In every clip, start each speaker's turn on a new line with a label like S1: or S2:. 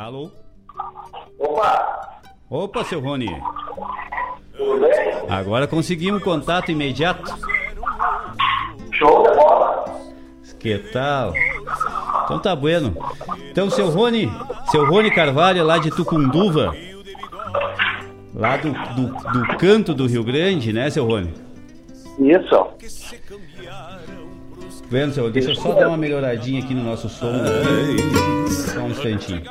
S1: Alô?
S2: Opa!
S1: Opa, seu Rony.
S2: Tudo bem?
S1: Agora conseguimos contato imediato.
S2: Show de bola!
S1: Que tal? Então tá bueno. Então, seu Rony, seu Rony Carvalho, lá de Tucunduva, lá do, do, do canto do Rio Grande, né, seu Rony?
S2: Isso.
S1: Vendo, seu, deixa eu só dar uma melhoradinha aqui no nosso som. Só um instantinho.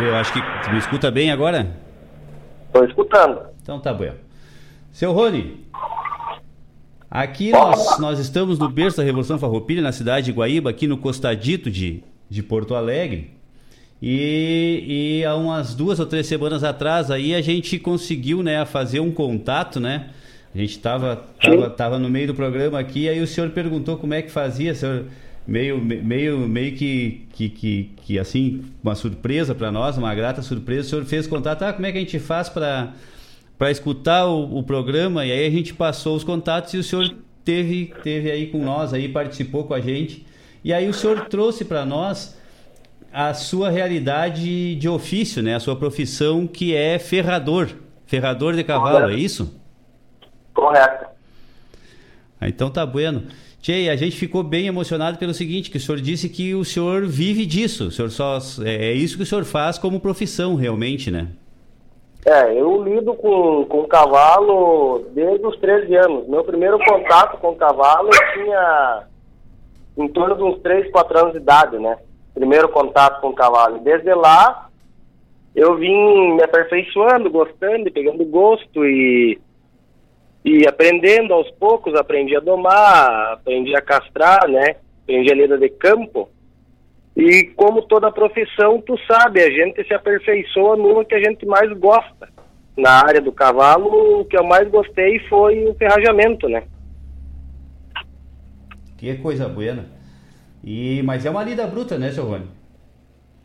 S1: Ver, eu acho que. Tu me escuta bem agora?
S2: Tô escutando.
S1: Então tá bom. Seu Rony, aqui nós, nós estamos no berço da Revolução Farroupilha, na cidade de Guaíba, aqui no costadito de, de Porto Alegre. E, e há umas duas ou três semanas atrás aí a gente conseguiu né, fazer um contato, né? A gente estava tava, tava no meio do programa aqui, aí o senhor perguntou como é que fazia, senhor, meio, meio, meio que, que, que, que assim, uma surpresa para nós, uma grata surpresa. O senhor fez contato, ah, como é que a gente faz para para escutar o, o, programa? E aí a gente passou os contatos e o senhor teve, teve aí com nós, aí participou com a gente. E aí o senhor trouxe para nós a sua realidade de ofício, né? A sua profissão que é ferrador, ferrador de cavalo, é isso?
S2: Correto.
S1: Ah, então tá bueno. Tchê, a gente ficou bem emocionado pelo seguinte, que o senhor disse que o senhor vive disso, o senhor só é, é isso que o senhor faz como profissão realmente, né?
S2: É, eu lido com, com cavalo desde os 13 anos. Meu primeiro contato com cavalo eu tinha em torno de uns 3, 4 anos de idade, né? Primeiro contato com cavalo. Desde lá eu vim me aperfeiçoando, gostando, pegando gosto e e aprendendo aos poucos, aprendi a domar, aprendi a castrar, né? Aprendi a lida de campo. E como toda profissão, tu sabe, a gente se aperfeiçoa no que a gente mais gosta. Na área do cavalo, o que eu mais gostei foi o ferrajamento, né?
S1: Que coisa buena. E, mas é uma lida bruta, né, seu Rony?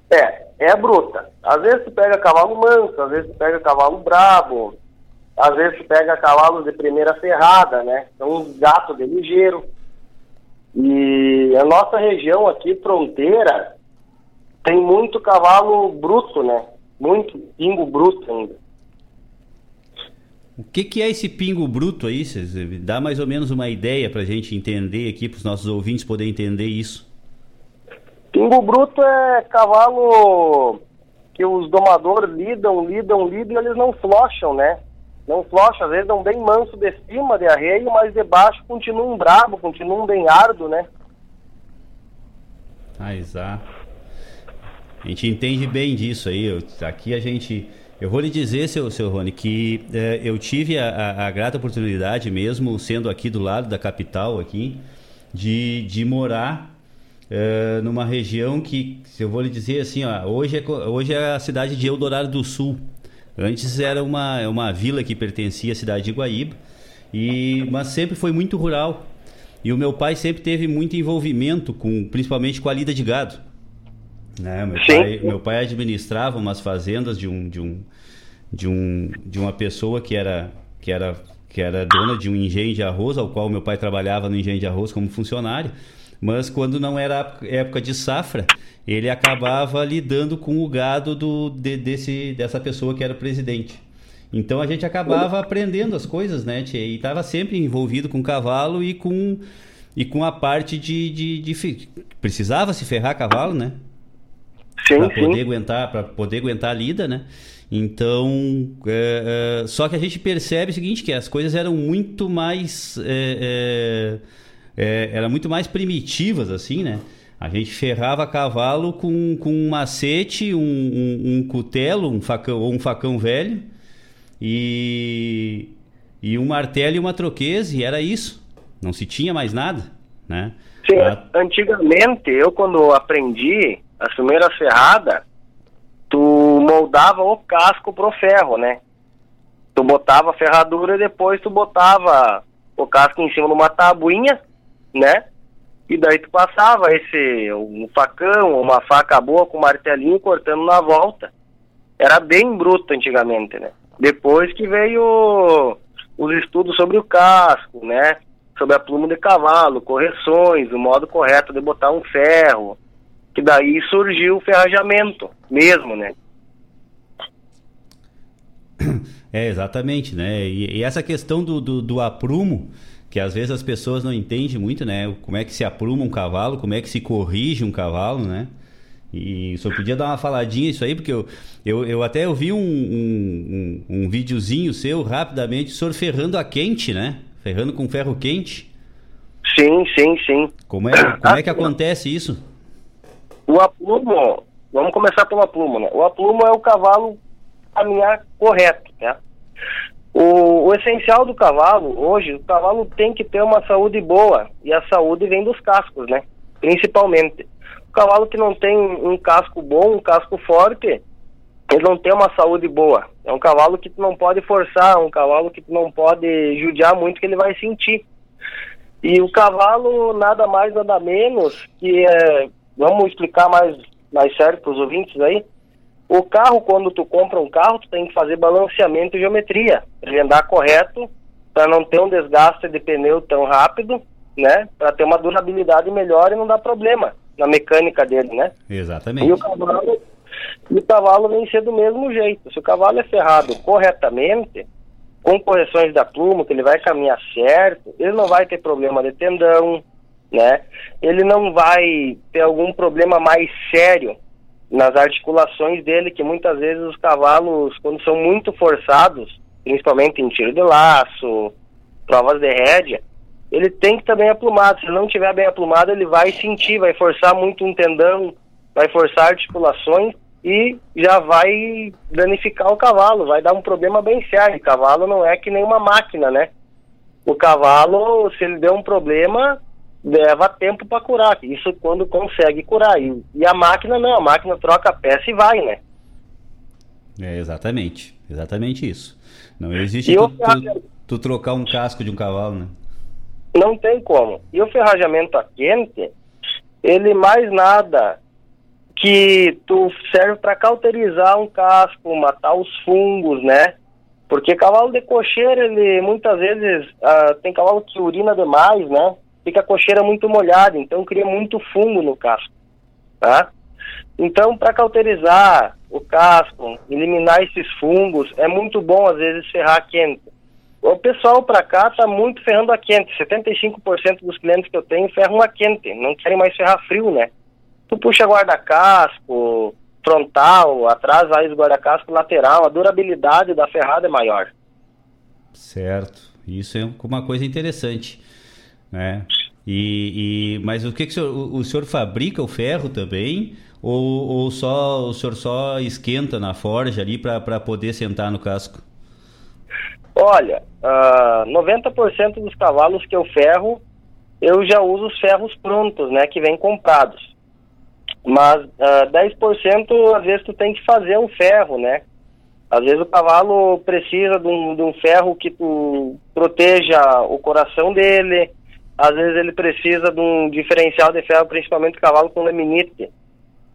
S2: É, é bruta. Às vezes tu pega cavalo manso, às vezes tu pega cavalo brabo, às vezes pega cavalos de primeira ferrada, né? São uns gatos de ligeiro. E a nossa região aqui, fronteira, tem muito cavalo bruto, né? Muito pingo bruto ainda.
S1: O que, que é esse pingo bruto aí? Dá mais ou menos uma ideia para a gente entender aqui, para os nossos ouvintes poderem entender isso.
S2: Pingo bruto é cavalo que os domadores lidam, lidam, lidam e eles não flocham, né? Não flocha, às vezes não bem manso de cima de arreio, mas de baixo continuam brabo, continuam bem árduo, né?
S1: Ah, exato. A gente entende bem disso aí. Eu, aqui a gente. Eu vou lhe dizer, seu, seu Rony, que é, eu tive a, a, a, grata oportunidade, mesmo sendo aqui do lado da capital, aqui, de, de morar é, numa região que, eu vou lhe dizer assim, ó, hoje, é, hoje é a cidade de Eldorado do Sul. Antes era uma, uma vila que pertencia à cidade de Guaíba, e, mas sempre foi muito rural. E o meu pai sempre teve muito envolvimento com, principalmente com a lida de gado. Né? Meu, pai, meu pai administrava umas fazendas de um, de um, de um, de uma pessoa que era, que era, que era dona de um engenho de arroz, ao qual meu pai trabalhava no engenho de arroz como funcionário. Mas quando não era época de safra, ele acabava lidando com o gado do, de, desse, dessa pessoa que era presidente. Então a gente acabava aprendendo as coisas, né, tia? E estava sempre envolvido com cavalo e com, e com a parte de. de, de precisava se ferrar cavalo, né?
S2: Sim,
S1: para poder aguentar para poder aguentar a lida, né? Então, é, é, só que a gente percebe o seguinte que as coisas eram muito mais é, é eram muito mais primitivas assim, né? A gente ferrava cavalo com, com um macete, um, um, um cutelo, um facão, ou um facão velho, e, e um martelo e uma troqueza, e era isso. Não se tinha mais nada, né?
S2: Sim, a... antigamente, eu quando aprendi a primeira ferrada, tu moldava o casco pro ferro, né? Tu botava a ferradura e depois tu botava o casco em cima de uma tabuinha, né? E daí tu passava esse um facão, uma faca boa com martelinho cortando na volta. Era bem bruto antigamente, né? Depois que veio os estudos sobre o casco, né? Sobre a pluma de cavalo, correções, o modo correto de botar um ferro. Que daí surgiu o ferrajamento mesmo, né?
S1: É, exatamente, né? E, e essa questão do, do, do, aprumo, que às vezes as pessoas não entendem muito, né? Como é que se apruma um cavalo, como é que se corrige um cavalo, né? E só podia dar uma faladinha isso aí, porque eu, eu, eu até ouvi um, um, um, um videozinho seu rapidamente, o senhor ferrando a quente, né? Ferrando com ferro quente.
S2: Sim, sim, sim.
S1: Como é, como é que acontece isso?
S2: O aplumo, vamos começar pelo aplumo, né? O aplumo é o cavalo caminhar correto, né? O, o, essencial do cavalo, hoje, o cavalo tem que ter uma saúde boa, e a saúde vem dos cascos, né? Principalmente. O cavalo que não tem um casco bom, um casco forte, ele não tem uma saúde boa. É um cavalo que tu não pode forçar, um cavalo que tu não pode judiar muito que ele vai sentir. E o cavalo, nada mais, nada menos, que é, vamos explicar mais, mais sério para os ouvintes aí, o carro, quando tu compra um carro, tu tem que fazer balanceamento e geometria, ele andar correto, para não ter um desgaste de pneu tão rápido, né? Para ter uma durabilidade melhor e não dar problema na mecânica dele, né?
S1: Exatamente.
S2: E o cavalo, o cavalo vem ser do mesmo jeito. Se o cavalo é ferrado corretamente, com correções da pluma, que ele vai caminhar certo, ele não vai ter problema de tendão, né? Ele não vai ter algum problema mais sério nas articulações dele, que muitas vezes os cavalos, quando são muito forçados, principalmente em tiro de laço, provas de rédea, ele tem que estar bem aplumado. Se não estiver bem aplumado, ele vai sentir, vai forçar muito um tendão, vai forçar articulações e já vai danificar o cavalo, vai dar um problema bem sério. O cavalo não é que nem uma máquina, né? O cavalo, se ele der um problema, leva tempo para curar. Isso quando consegue curar. E, e, a máquina não, a máquina troca a peça e vai, né?
S1: É exatamente, exatamente isso. Não existe tu, tu, tu, trocar um casco de um cavalo, né?
S2: Não tem como. E o ferrajamento a quente, ele mais nada que tu serve para cauterizar um casco, matar os fungos, né? Porque cavalo de cocheira, ele muitas vezes uh, tem cavalo que urina demais, né? Fica a cocheira muito molhada, então cria muito fungo no casco, tá? Então, para cauterizar o casco, eliminar esses fungos, é muito bom às vezes ferrar a quente. O pessoal para cá tá muito ferrando a quente. 75% dos clientes que eu tenho ferram a quente, não querem mais ferrar frio, né? Tu puxa guarda-casco, frontal, atrás vai guarda-casco lateral, a durabilidade da ferrada é maior.
S1: Certo. Isso é uma coisa interessante. Né? E, e, mas o que, que o, senhor, o, o senhor fabrica o ferro também? Ou, ou só o senhor só esquenta na forja ali para poder sentar no casco?
S2: Olha, uh, ah, 90% dos cavalos que eu ferro, eu já uso os ferros prontos, né, que vêm comprados. Mas uh, ah, 10% às vezes tu tem que fazer um ferro, né? Às vezes o cavalo precisa de um, de um ferro que tu proteja o coração dele, às vezes ele precisa de um diferencial de ferro, principalmente cavalo com laminite.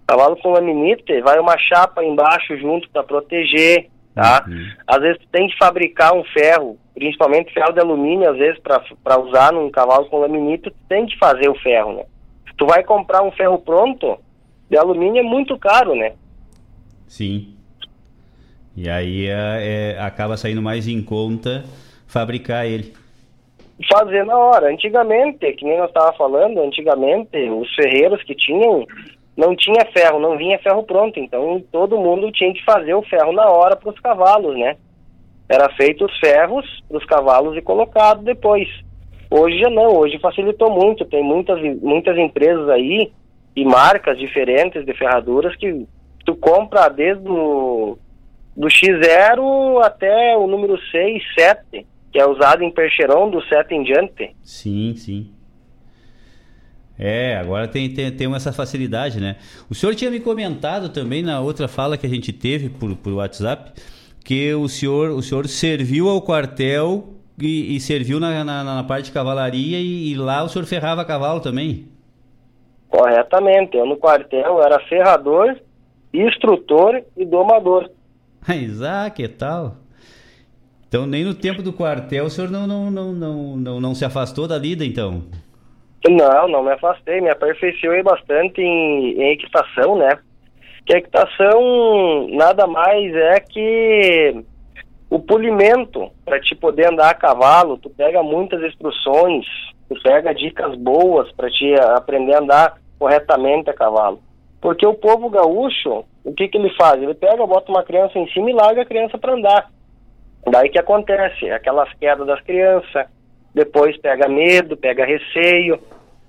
S2: Cavalo com laminite, vai uma chapa embaixo junto para proteger, tá? Uhum. Às vezes tem que fabricar um ferro, principalmente ferro de alumínio, às vezes para usar num cavalo com laminite, tem que fazer o ferro, né? Se tu vai comprar um ferro pronto, de alumínio é muito caro, né?
S1: Sim. E aí é, é, acaba saindo mais em conta fabricar ele
S2: fazer na hora. Antigamente, que nem nós estava falando, antigamente os ferreiros que tinham não tinha ferro, não vinha ferro pronto, então todo mundo tinha que fazer o ferro na hora para os cavalos, né? Era feito os ferros para os cavalos e colocado depois. Hoje já não, hoje facilitou muito, tem muitas, muitas empresas aí e marcas diferentes de ferraduras que tu compra desde o do X0 até o número 6, 7 que é usado em percheron do 7 em diante.
S1: Sim, sim. É, agora tem, tem, tem essa facilidade, né? O senhor tinha me comentado também na outra fala que a gente teve por, por WhatsApp que o senhor, o senhor serviu ao quartel e, e serviu na, na, na, parte de cavalaria e, e, lá o senhor ferrava cavalo também?
S2: Corretamente. Eu no quartel era ferrador, instrutor e domador.
S1: Ah, que tal? Então, nem no tempo do quartel o senhor não, não, não, não, não, não se afastou da lida, então?
S2: Não, não me afastei, me aperfeiçoei bastante em, em equitação, né? Que a equitação nada mais é que o polimento para te poder andar a cavalo, tu pega muitas instruções, tu pega dicas boas para te aprender a andar corretamente a cavalo. Porque o povo gaúcho, o que que ele faz? Ele pega, bota uma criança em cima e larga a criança para andar. Daí que acontece? Aquelas quedas das crianças, depois pega medo, pega receio.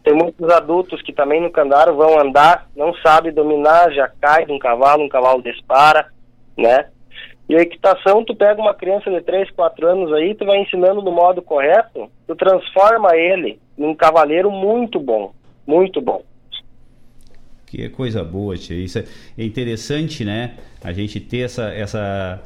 S2: Tem muitos adultos que também no candaro vão andar, não sabe dominar, já cai de um cavalo, um cavalo dispara, né? E a equitação, tu pega uma criança de 3, 4 anos aí, tu vai ensinando no modo correto, tu transforma ele num cavaleiro muito bom, muito bom.
S1: Que coisa boa, tia. Isso é interessante, né? A gente ter essa, essa,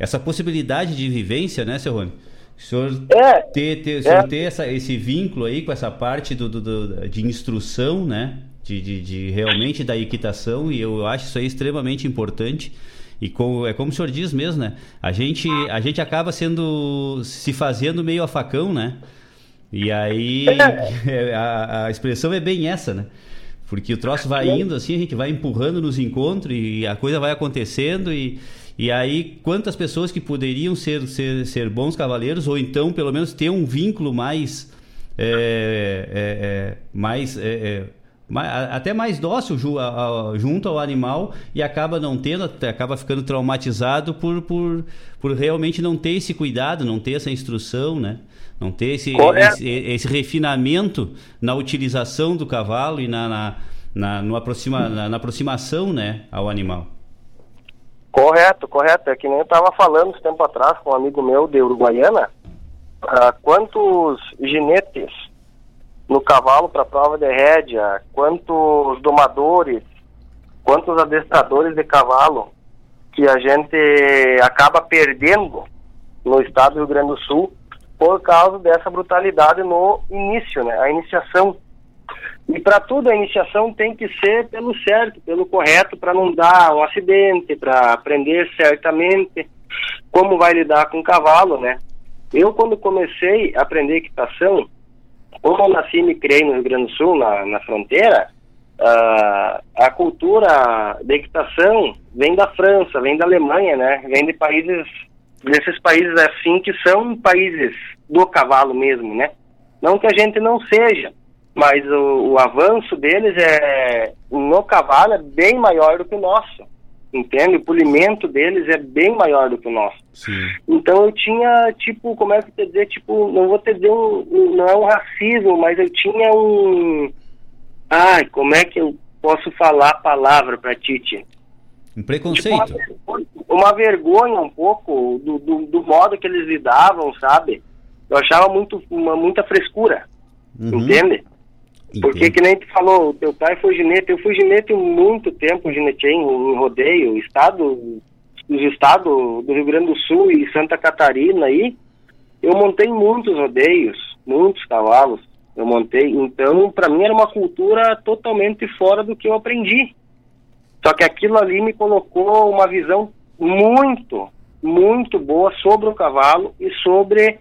S1: essa possibilidade de vivência, né, seu Rony? O senhor é, ter, ter, é. ter essa, esse vínculo aí com essa parte do, do, do de instrução, né? De, de, de, realmente da equitação, e eu acho isso aí extremamente importante. E com, é como o senhor diz mesmo, né? A gente, a gente acaba sendo. se fazendo meio a facão, né? E aí é. a, a expressão é bem essa, né? Porque o troço vai indo assim, a gente vai empurrando nos encontros e a coisa vai acontecendo e, e aí, quantas pessoas que poderiam ser, ser, ser bons cavaleiros, ou então, pelo menos, ter um vínculo mais. É, é, é mais, é, é, até mais dócil junto ao animal e acaba não tendo, acaba ficando traumatizado por, por, por realmente não ter esse cuidado, não ter essa instrução, né? Não ter esse, esse, esse, refinamento na utilização do cavalo e na, na, na, no aproxima, na, na aproximação né, ao animal.
S2: Correto, correto. É que nem eu estava falando um tempo atrás com um amigo meu de Uruguaiana, uh, quantos ginetes no cavalo para prova de rédea, quantos domadores, quantos adestradores de cavalo que a gente acaba perdendo no estado do Rio Grande do Sul por causa dessa brutalidade no início, né? A iniciação e para tudo a iniciação tem que ser pelo certo, pelo correto, para não dar um acidente, para aprender certamente como vai lidar com o cavalo, né? Eu, quando comecei a aprender equitação, como eu nasci e me criei no Rio Grande do Sul, na, na fronteira, uh, a cultura da equitação vem da França, vem da Alemanha, né? Vem de países, desses países assim que são países do cavalo mesmo, né? Não que a gente não seja, mas o, o, avanço deles é no cavalo é bem maior do que o nosso, entende? O polimento deles é bem maior do que o nosso. Sim. Então eu tinha, tipo, como é que eu dizer, tipo, não vou te dizer um, um, não é um racismo, mas eu tinha um, ai, como é que eu posso falar a palavra para Titi?
S1: Um preconceito.
S2: Tipo, uma, uma, vergonha um pouco do, do, do, modo que eles lidavam, sabe? Eu achava muito, uma, muita frescura, uhum. entende? Porque que nem tu falou, teu pai foi ginete, eu fui ginete muito tempo, ginetei em, em rodeio, estado, os estados do Rio Grande do Sul e Santa Catarina aí, eu montei muitos rodeios, muitos cavalos, eu montei, então para mim era uma cultura totalmente fora do que eu aprendi. Só que aquilo ali me colocou uma visão muito, muito boa sobre o cavalo e sobre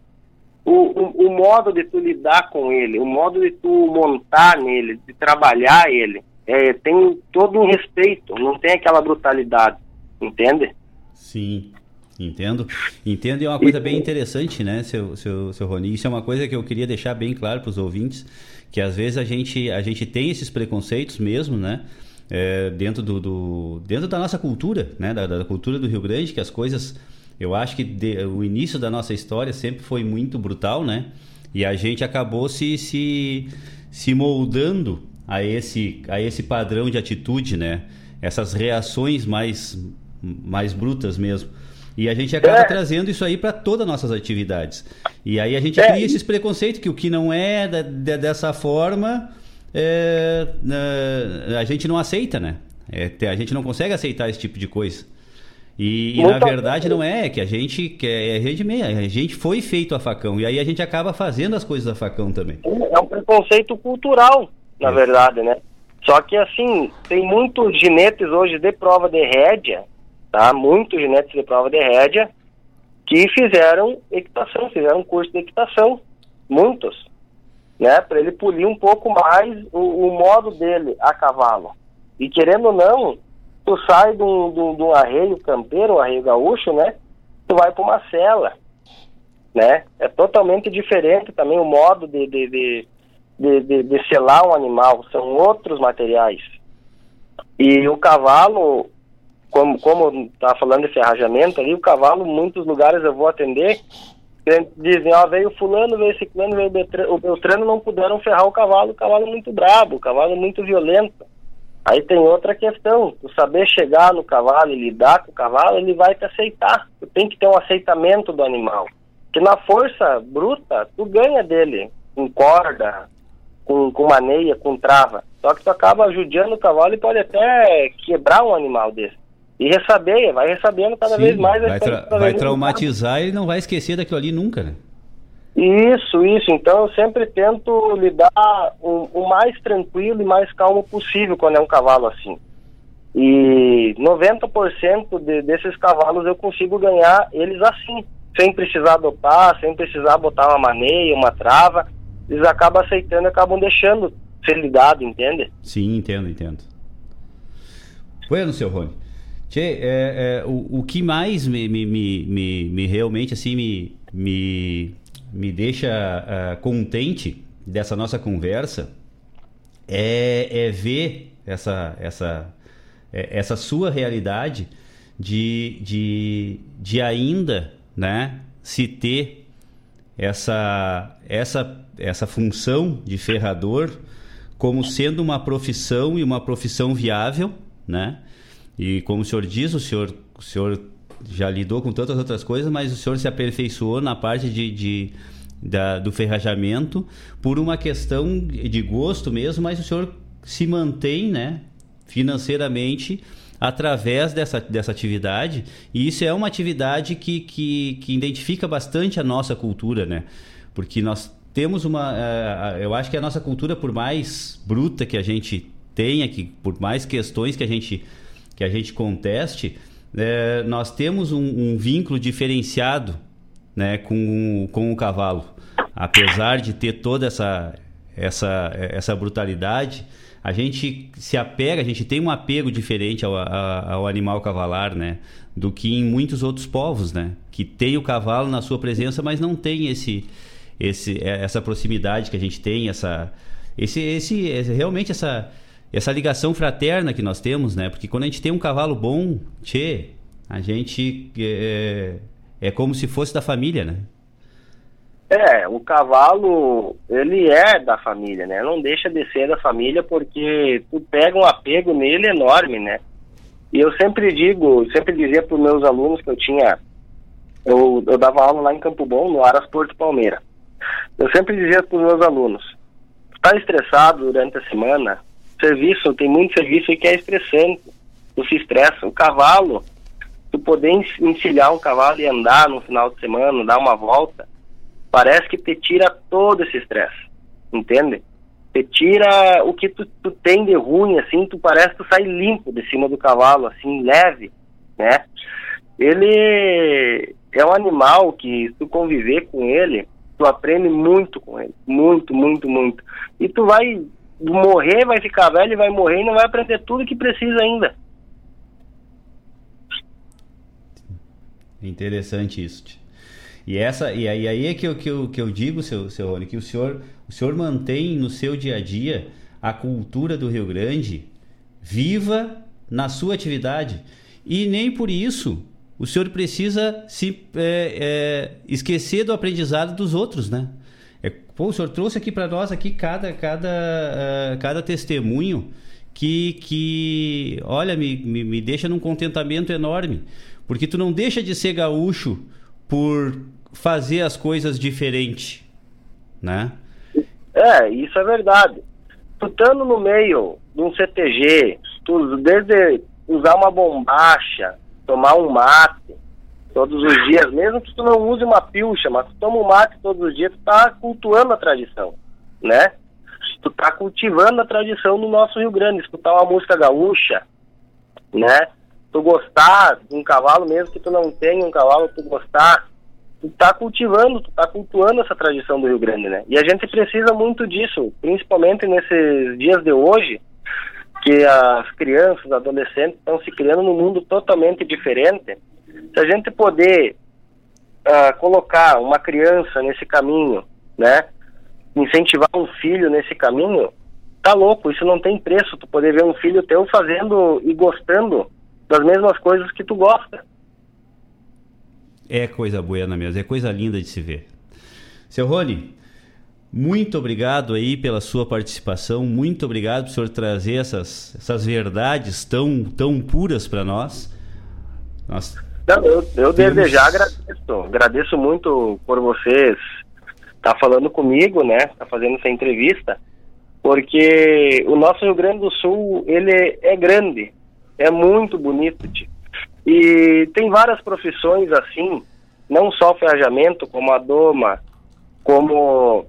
S2: o, o, o, modo de tu lidar com ele, o modo de tu montar nele, de trabalhar ele, é, tem todo um respeito, não tem aquela brutalidade, entende?
S1: Sim, entendo. Entendo e é uma coisa bem interessante, né, seu, seu, seu Rony? Isso é uma coisa que eu queria deixar bem claro para os ouvintes, que às vezes a gente, a gente tem esses preconceitos mesmo, né? É, dentro, do, do, dentro da nossa cultura, né? Da, da cultura do Rio Grande, que as coisas eu acho que de, o início da nossa história sempre foi muito brutal, né? E a gente acabou se, se, se moldando a esse, a esse padrão de atitude, né? Essas reações mais, mais brutas mesmo. E a gente acaba é. trazendo isso aí para todas as nossas atividades. E aí a gente é. cria esses preconceitos que o que não é da, dessa forma, é, a gente não aceita, né? É, a gente não consegue aceitar esse tipo de coisa. E, e na verdade não é, que a gente que é, é meia, a gente foi feito a facão e aí a gente acaba fazendo as coisas a facão também.
S2: É um preconceito cultural, na é. verdade, né? Só que assim, tem muitos ginetes hoje de prova de rédea, tá? Muitos ginetes de prova de rédea que fizeram equitação, fizeram curso de equitação, muitos. né? Para ele polir um pouco mais o, o, modo dele a cavalo. E querendo ou não, tu sai de um, de um, de um arreio campeiro, um arreio gaúcho, né? Tu vai para uma cela, né? É totalmente diferente também o modo de, de, de, de, de, de selar um animal, são outros materiais. E o cavalo, como como tá falando de ferrajamento ali, o cavalo, muitos lugares eu vou atender, dizem, ó, veio fulano, veio ciclano, veio o Beltrano, não puderam ferrar o cavalo, o cavalo é muito brabo, o cavalo é muito violento. Aí tem outra questão, tu saber chegar no cavalo e lidar com o cavalo, ele vai te aceitar. Tu tem que ter um aceitamento do animal. Que na força bruta, tu ganha dele, com corda, com, com maneia, com trava. Só que tu acaba ajudando o cavalo e pode até quebrar um animal desse. E ressabeia, vai recebendo cada Sim, vez mais.
S1: Vai, tra vai traumatizar e não vai esquecer daquilo ali nunca, né?
S2: Isso, isso. Então eu sempre tento lidar o, o, mais tranquilo e mais calmo possível quando é um cavalo assim. E 90% de, desses cavalos eu consigo ganhar eles assim, sem precisar dopar, sem precisar botar uma maneia, uma trava. Eles acabam aceitando e acabam deixando ser lidado, entende?
S1: Sim, entendo, entendo. Bueno, seu Rony. Tchê, é, é, o, o que mais me, me, me, me, realmente assim me, me, me deixa uh, contente dessa nossa conversa é, é ver essa, essa, é, essa sua realidade de, de, de ainda né, se ter essa, essa, essa função de ferrador como sendo uma profissão e uma profissão viável, né? E como o senhor diz, o senhor, o senhor já lidou com tantas outras coisas, mas o senhor se aperfeiçoou na parte de, de da, do ferrajamento por uma questão de gosto mesmo, mas o senhor se mantém, né, financeiramente através dessa, dessa atividade e isso é uma atividade que, que, que identifica bastante a nossa cultura, né? Porque nós temos uma, uh, eu acho que a nossa cultura, por mais bruta que a gente tenha, que por mais questões que a gente que a gente conteste, é, nós temos um, um, vínculo diferenciado né, com, com o cavalo. Apesar de ter toda essa, essa, essa brutalidade, a gente se apega, a gente tem um apego diferente ao, ao animal cavalar, né? Do que em muitos outros povos, né? Que tem o cavalo na sua presença, mas não tem esse, esse, essa proximidade que a gente tem, essa, esse, esse, realmente essa, essa ligação fraterna que nós temos, né? Porque quando a gente tem um cavalo bom, tchê, a gente é, é como se fosse da família, né?
S2: É, o cavalo, ele é da família, né? Não deixa de ser da família porque tu pega um apego nele enorme, né? E eu sempre digo, sempre dizia para os meus alunos que eu tinha, eu, eu dava aula lá em Campo Bom, no Aras Porto Palmeira. Eu sempre dizia para os meus alunos, tá estressado durante a semana, serviço, tem muito serviço que é estressante, tu se estressa. O cavalo, tu poder encilhar um cavalo e andar no final de semana, dar uma volta, parece que te tira todo esse estresse, entende? Te tira o que tu, tu tem de ruim, assim, tu parece que tu sai limpo de cima do cavalo, assim, leve, né? Ele é um animal que, tu conviver com ele, tu aprende muito com ele, muito, muito, muito. E tu vai morrer, vai ficar velho, vai morrer e não vai aprender tudo que precisa ainda.
S1: Interessante isso. E essa e aí, aí é que eu, que eu, que eu digo, seu, seu Rony, que o senhor, o senhor mantém no seu dia a dia a cultura do Rio Grande viva na sua atividade. E nem por isso o senhor precisa se é, é, esquecer do aprendizado dos outros, né? Pô, o senhor trouxe aqui para nós aqui cada, cada, uh, cada testemunho que, que olha, me, me, me deixa num contentamento enorme. Porque tu não deixa de ser gaúcho por fazer as coisas diferente, né?
S2: É, isso é verdade. Tu estando no meio de um CTG, tu, desde usar uma bombacha, tomar um mate todos os dias, mesmo que tu não use uma pilcha, mas tu toma um mate todos os dias, tu tá cultuando a tradição, né? Tu tá cultivando a tradição no nosso Rio Grande, escutar uma música gaúcha, né? Tu gostar de um cavalo, mesmo que tu não tenha um cavalo, tu gostar, tu tá cultivando, tu tá cultuando essa tradição do Rio Grande, né? E a gente precisa muito disso, principalmente nesses dias de hoje, que as crianças, adolescentes estão se criando num mundo totalmente diferente. Se a gente poder uh, colocar uma criança nesse caminho, né? Incentivar um filho nesse caminho, tá louco, isso não tem preço. Tu poder ver um filho teu fazendo e gostando das mesmas coisas que tu gosta.
S1: É coisa boa mesmo, é coisa linda de se ver. Seu Rony, muito obrigado aí pela sua participação, muito obrigado por senhor trazer essas, essas verdades tão, tão puras para nós.
S2: nós Não, eu, eu já agradeço, agradeço muito por vocês estar tá falando comigo, né, tá fazendo essa entrevista, porque o nosso Rio Grande do Sul, ele é grande, é muito bonito, tio. E tem várias profissões assim, não só ferrajamento, como a doma, como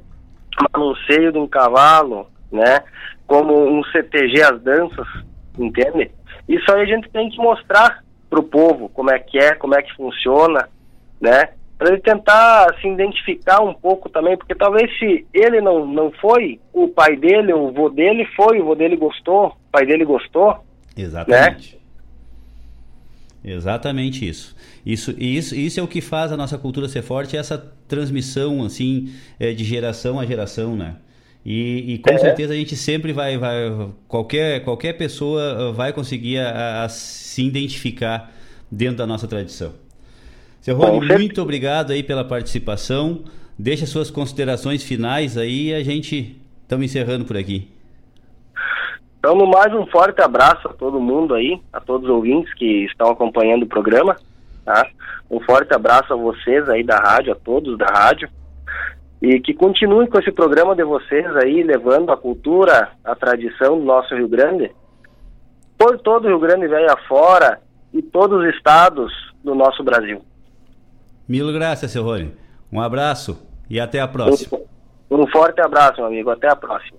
S2: manuseio de um cavalo, né? Como um CTG, as danças, entende? Isso aí a gente tem que mostrar pro povo como é que é, como é que funciona, né? Para ele tentar se identificar um pouco também, porque talvez se ele não, não foi, o pai dele, o vô dele foi, o vô dele gostou, o pai dele gostou.
S1: Exatamente. Né? Exatamente isso. Isso, isso. isso é o que faz a nossa cultura ser forte, essa transmissão assim é, de geração a geração, né? E, e com é. certeza a gente sempre vai, vai qualquer, qualquer pessoa vai conseguir a, a se identificar dentro da nossa tradição. Seu Rony, muito obrigado aí pela participação. Deixa suas considerações finais aí e a gente estamos encerrando por aqui.
S2: Então, mais, um forte abraço a todo mundo aí, a todos os ouvintes que estão acompanhando o programa. Tá? Um forte abraço a vocês aí da rádio, a todos da rádio. E que continuem com esse programa de vocês aí, levando a cultura, a tradição do nosso Rio Grande, por todo o Rio Grande velho afora e todos os estados do nosso Brasil.
S1: Mil graças, seu Rony. Um abraço e até a próxima.
S2: Um, um forte abraço, meu amigo. Até a próxima.